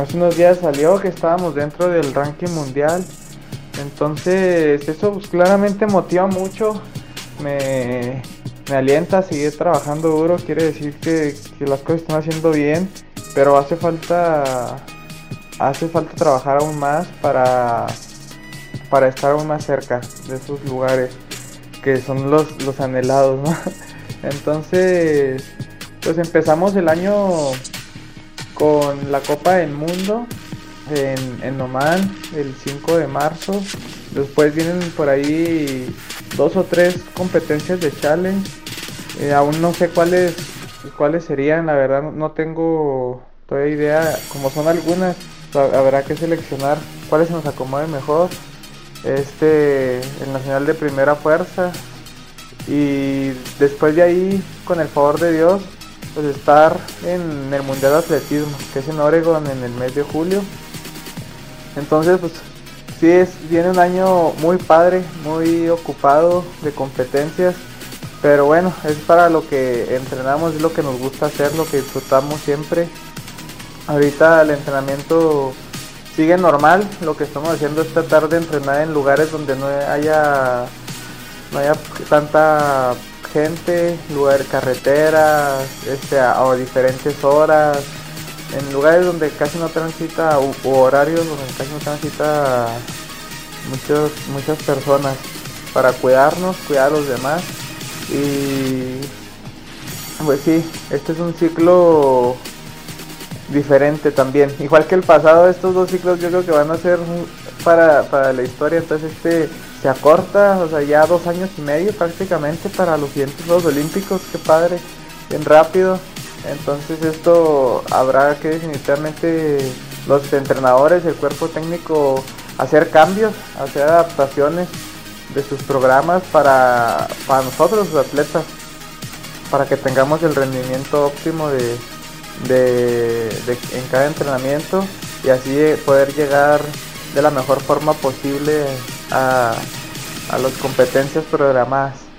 hace unos días salió que estábamos dentro del ranking mundial. Entonces eso pues, claramente motiva mucho, me, me, alienta a seguir trabajando duro, quiere decir que, que, las cosas están haciendo bien, pero hace falta, hace falta trabajar aún más para, para estar aún más cerca de esos lugares que son los, los anhelados, ¿no? Entonces, pues empezamos el año con la Copa del Mundo en, en Oman el 5 de marzo. Después vienen por ahí dos o tres competencias de challenge. Eh, aún no sé cuáles cuáles serían, la verdad no tengo todavía idea. Como son algunas, habrá que seleccionar cuáles se nos acomode mejor. Este, el Nacional de Primera Fuerza. Y después de ahí, con el favor de Dios, pues estar en el Mundial de Atletismo, que es en Oregon en el mes de julio. Entonces, pues sí, es, viene un año muy padre, muy ocupado de competencias, pero bueno, es para lo que entrenamos, es lo que nos gusta hacer, lo que disfrutamos siempre. Ahorita el entrenamiento sigue normal, lo que estamos haciendo es tratar de entrenar en lugares donde no haya, no haya tanta gente, lugar carreteras, este, a, diferentes horas, en lugares donde casi no transita, u, horarios donde casi no transita muchos, muchas personas, para cuidarnos, cuidar a los demás. Y pues sí, este es un ciclo diferente también. Igual que el pasado, estos dos ciclos yo creo que van a ser para, para la historia. Entonces este se acorta, o sea, ya dos años y medio prácticamente para los siguientes Juegos Olímpicos, qué padre, bien rápido. Entonces esto habrá que definitivamente los entrenadores, el cuerpo técnico, hacer cambios, hacer adaptaciones de sus programas para, para nosotros los atletas, para que tengamos el rendimiento óptimo de, de, en cada entrenamiento y así poder llegar de la mejor forma posible a, a las competencias programadas.